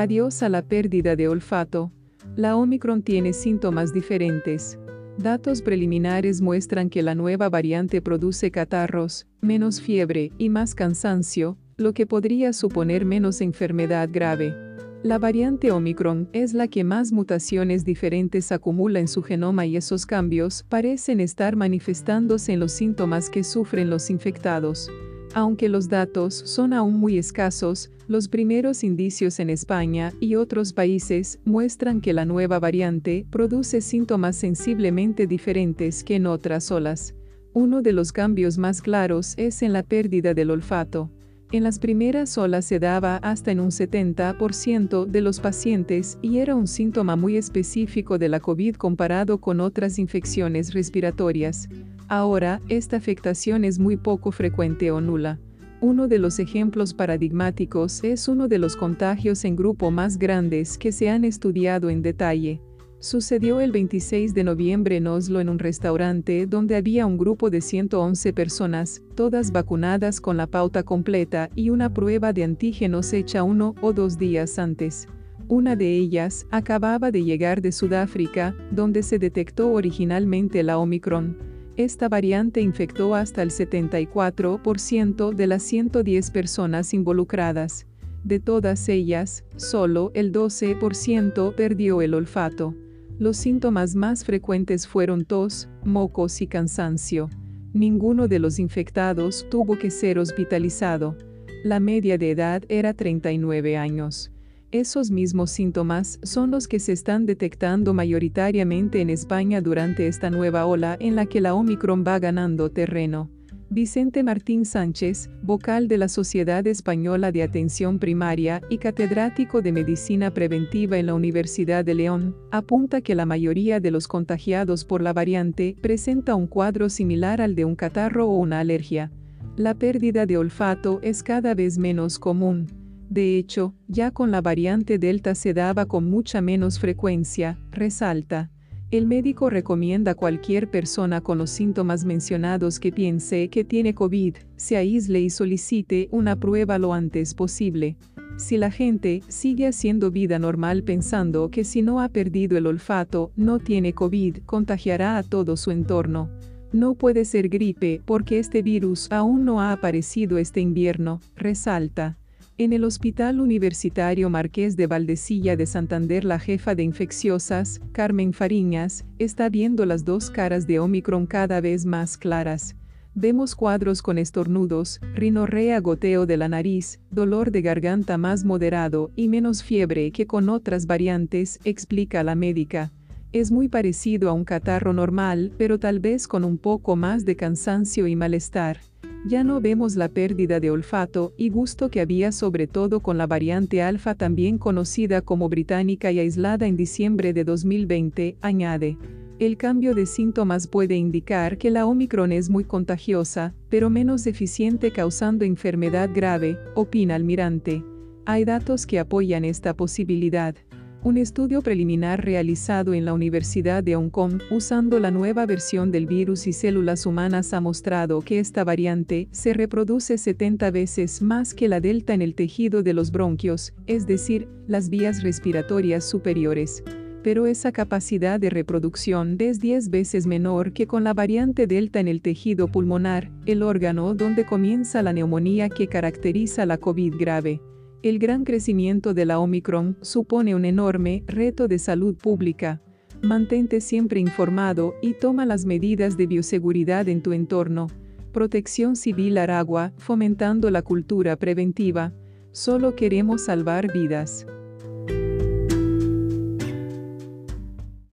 Adiós a la pérdida de olfato. La Omicron tiene síntomas diferentes. Datos preliminares muestran que la nueva variante produce catarros, menos fiebre y más cansancio, lo que podría suponer menos enfermedad grave. La variante Omicron es la que más mutaciones diferentes acumula en su genoma y esos cambios parecen estar manifestándose en los síntomas que sufren los infectados. Aunque los datos son aún muy escasos, los primeros indicios en España y otros países muestran que la nueva variante produce síntomas sensiblemente diferentes que en otras olas. Uno de los cambios más claros es en la pérdida del olfato. En las primeras olas se daba hasta en un 70% de los pacientes y era un síntoma muy específico de la COVID comparado con otras infecciones respiratorias. Ahora, esta afectación es muy poco frecuente o nula. Uno de los ejemplos paradigmáticos es uno de los contagios en grupo más grandes que se han estudiado en detalle. Sucedió el 26 de noviembre en Oslo en un restaurante donde había un grupo de 111 personas, todas vacunadas con la pauta completa y una prueba de antígenos hecha uno o dos días antes. Una de ellas acababa de llegar de Sudáfrica, donde se detectó originalmente la Omicron. Esta variante infectó hasta el 74% de las 110 personas involucradas. De todas ellas, solo el 12% perdió el olfato. Los síntomas más frecuentes fueron tos, mocos y cansancio. Ninguno de los infectados tuvo que ser hospitalizado. La media de edad era 39 años. Esos mismos síntomas son los que se están detectando mayoritariamente en España durante esta nueva ola en la que la Omicron va ganando terreno. Vicente Martín Sánchez, vocal de la Sociedad Española de Atención Primaria y catedrático de Medicina Preventiva en la Universidad de León, apunta que la mayoría de los contagiados por la variante presenta un cuadro similar al de un catarro o una alergia. La pérdida de olfato es cada vez menos común. De hecho, ya con la variante Delta se daba con mucha menos frecuencia, resalta. El médico recomienda a cualquier persona con los síntomas mencionados que piense que tiene COVID, se aísle y solicite una prueba lo antes posible. Si la gente sigue haciendo vida normal pensando que si no ha perdido el olfato, no tiene COVID, contagiará a todo su entorno. No puede ser gripe porque este virus aún no ha aparecido este invierno, resalta. En el Hospital Universitario Marqués de Valdecilla de Santander la jefa de infecciosas, Carmen Fariñas, está viendo las dos caras de Omicron cada vez más claras. Vemos cuadros con estornudos, rinorrea goteo de la nariz, dolor de garganta más moderado y menos fiebre que con otras variantes, explica la médica. Es muy parecido a un catarro normal, pero tal vez con un poco más de cansancio y malestar. Ya no vemos la pérdida de olfato y gusto que había sobre todo con la variante alfa también conocida como británica y aislada en diciembre de 2020, añade. El cambio de síntomas puede indicar que la Omicron es muy contagiosa, pero menos eficiente causando enfermedad grave, opina Almirante. Hay datos que apoyan esta posibilidad. Un estudio preliminar realizado en la Universidad de Hong Kong usando la nueva versión del virus y células humanas ha mostrado que esta variante se reproduce 70 veces más que la delta en el tejido de los bronquios, es decir, las vías respiratorias superiores. Pero esa capacidad de reproducción es 10 veces menor que con la variante delta en el tejido pulmonar, el órgano donde comienza la neumonía que caracteriza la COVID grave. El gran crecimiento de la Omicron supone un enorme reto de salud pública. Mantente siempre informado y toma las medidas de bioseguridad en tu entorno. Protección Civil Aragua, fomentando la cultura preventiva. Solo queremos salvar vidas.